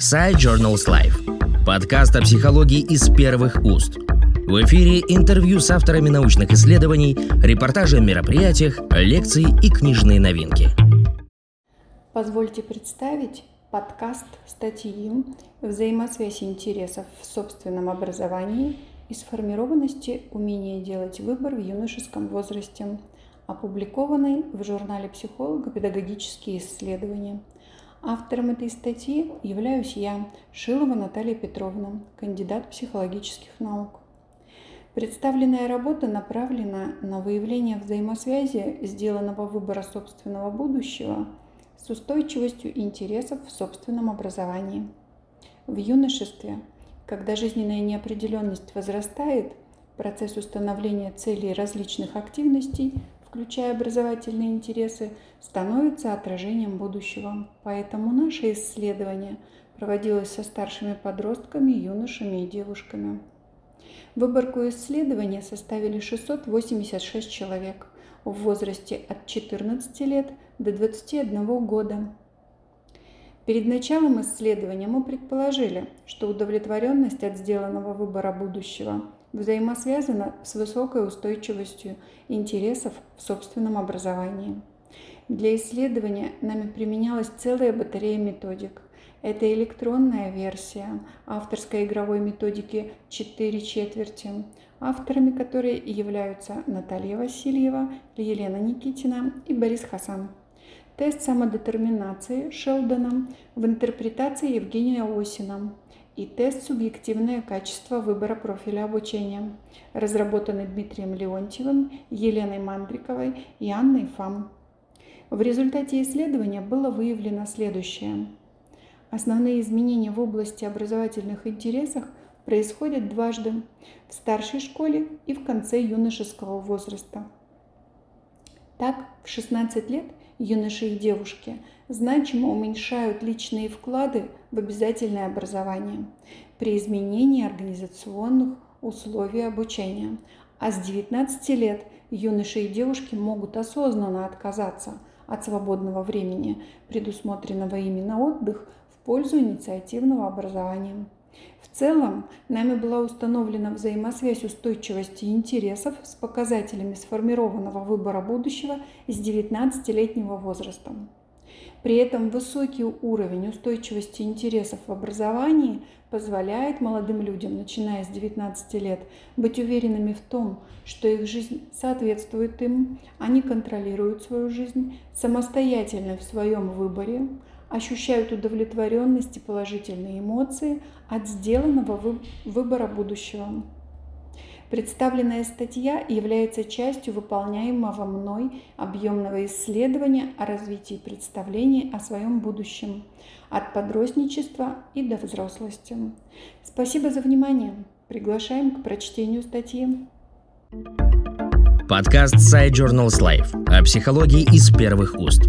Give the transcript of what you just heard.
Side Journals Life. Подкаст о психологии из первых уст. В эфире интервью с авторами научных исследований, репортажи о мероприятиях, лекции и книжные новинки. Позвольте представить подкаст статьи «Взаимосвязь интересов в собственном образовании и сформированности умения делать выбор в юношеском возрасте», опубликованный в журнале «Психолога. Педагогические исследования». Автором этой статьи являюсь я, Шилова Наталья Петровна, кандидат психологических наук. Представленная работа направлена на выявление взаимосвязи сделанного выбора собственного будущего с устойчивостью интересов в собственном образовании. В юношестве, когда жизненная неопределенность возрастает, процесс установления целей различных активностей включая образовательные интересы, становится отражением будущего. Поэтому наше исследование проводилось со старшими подростками, юношами и девушками. Выборку исследования составили 686 человек в возрасте от 14 лет до 21 года. Перед началом исследования мы предположили, что удовлетворенность от сделанного выбора будущего взаимосвязана с высокой устойчивостью интересов в собственном образовании. Для исследования нами применялась целая батарея методик. Это электронная версия авторской игровой методики «4 четверти», авторами которой являются Наталья Васильева, Елена Никитина и Борис Хасан. Тест самодетерминации Шелдона в интерпретации Евгения Осина – и тест «Субъективное качество выбора профиля обучения», разработанный Дмитрием Леонтьевым, Еленой Мандриковой и Анной Фам. В результате исследования было выявлено следующее. Основные изменения в области образовательных интересов происходят дважды – в старшей школе и в конце юношеского возраста. Так, в 16 лет юноши и девушки значимо уменьшают личные вклады в обязательное образование при изменении организационных условий обучения. А с 19 лет юноши и девушки могут осознанно отказаться от свободного времени, предусмотренного ими на отдых, в пользу инициативного образования. В целом, нами была установлена взаимосвязь устойчивости интересов с показателями сформированного выбора будущего с 19-летнего возраста. При этом высокий уровень устойчивости интересов в образовании позволяет молодым людям, начиная с 19 лет, быть уверенными в том, что их жизнь соответствует им, они контролируют свою жизнь, самостоятельны в своем выборе, ощущают удовлетворенность и положительные эмоции от сделанного выбора будущего. Представленная статья является частью выполняемого мной объемного исследования о развитии представлений о своем будущем от подростничества и до взрослости. Спасибо за внимание. Приглашаем к прочтению статьи. Подкаст Side Journals Life о психологии из первых уст.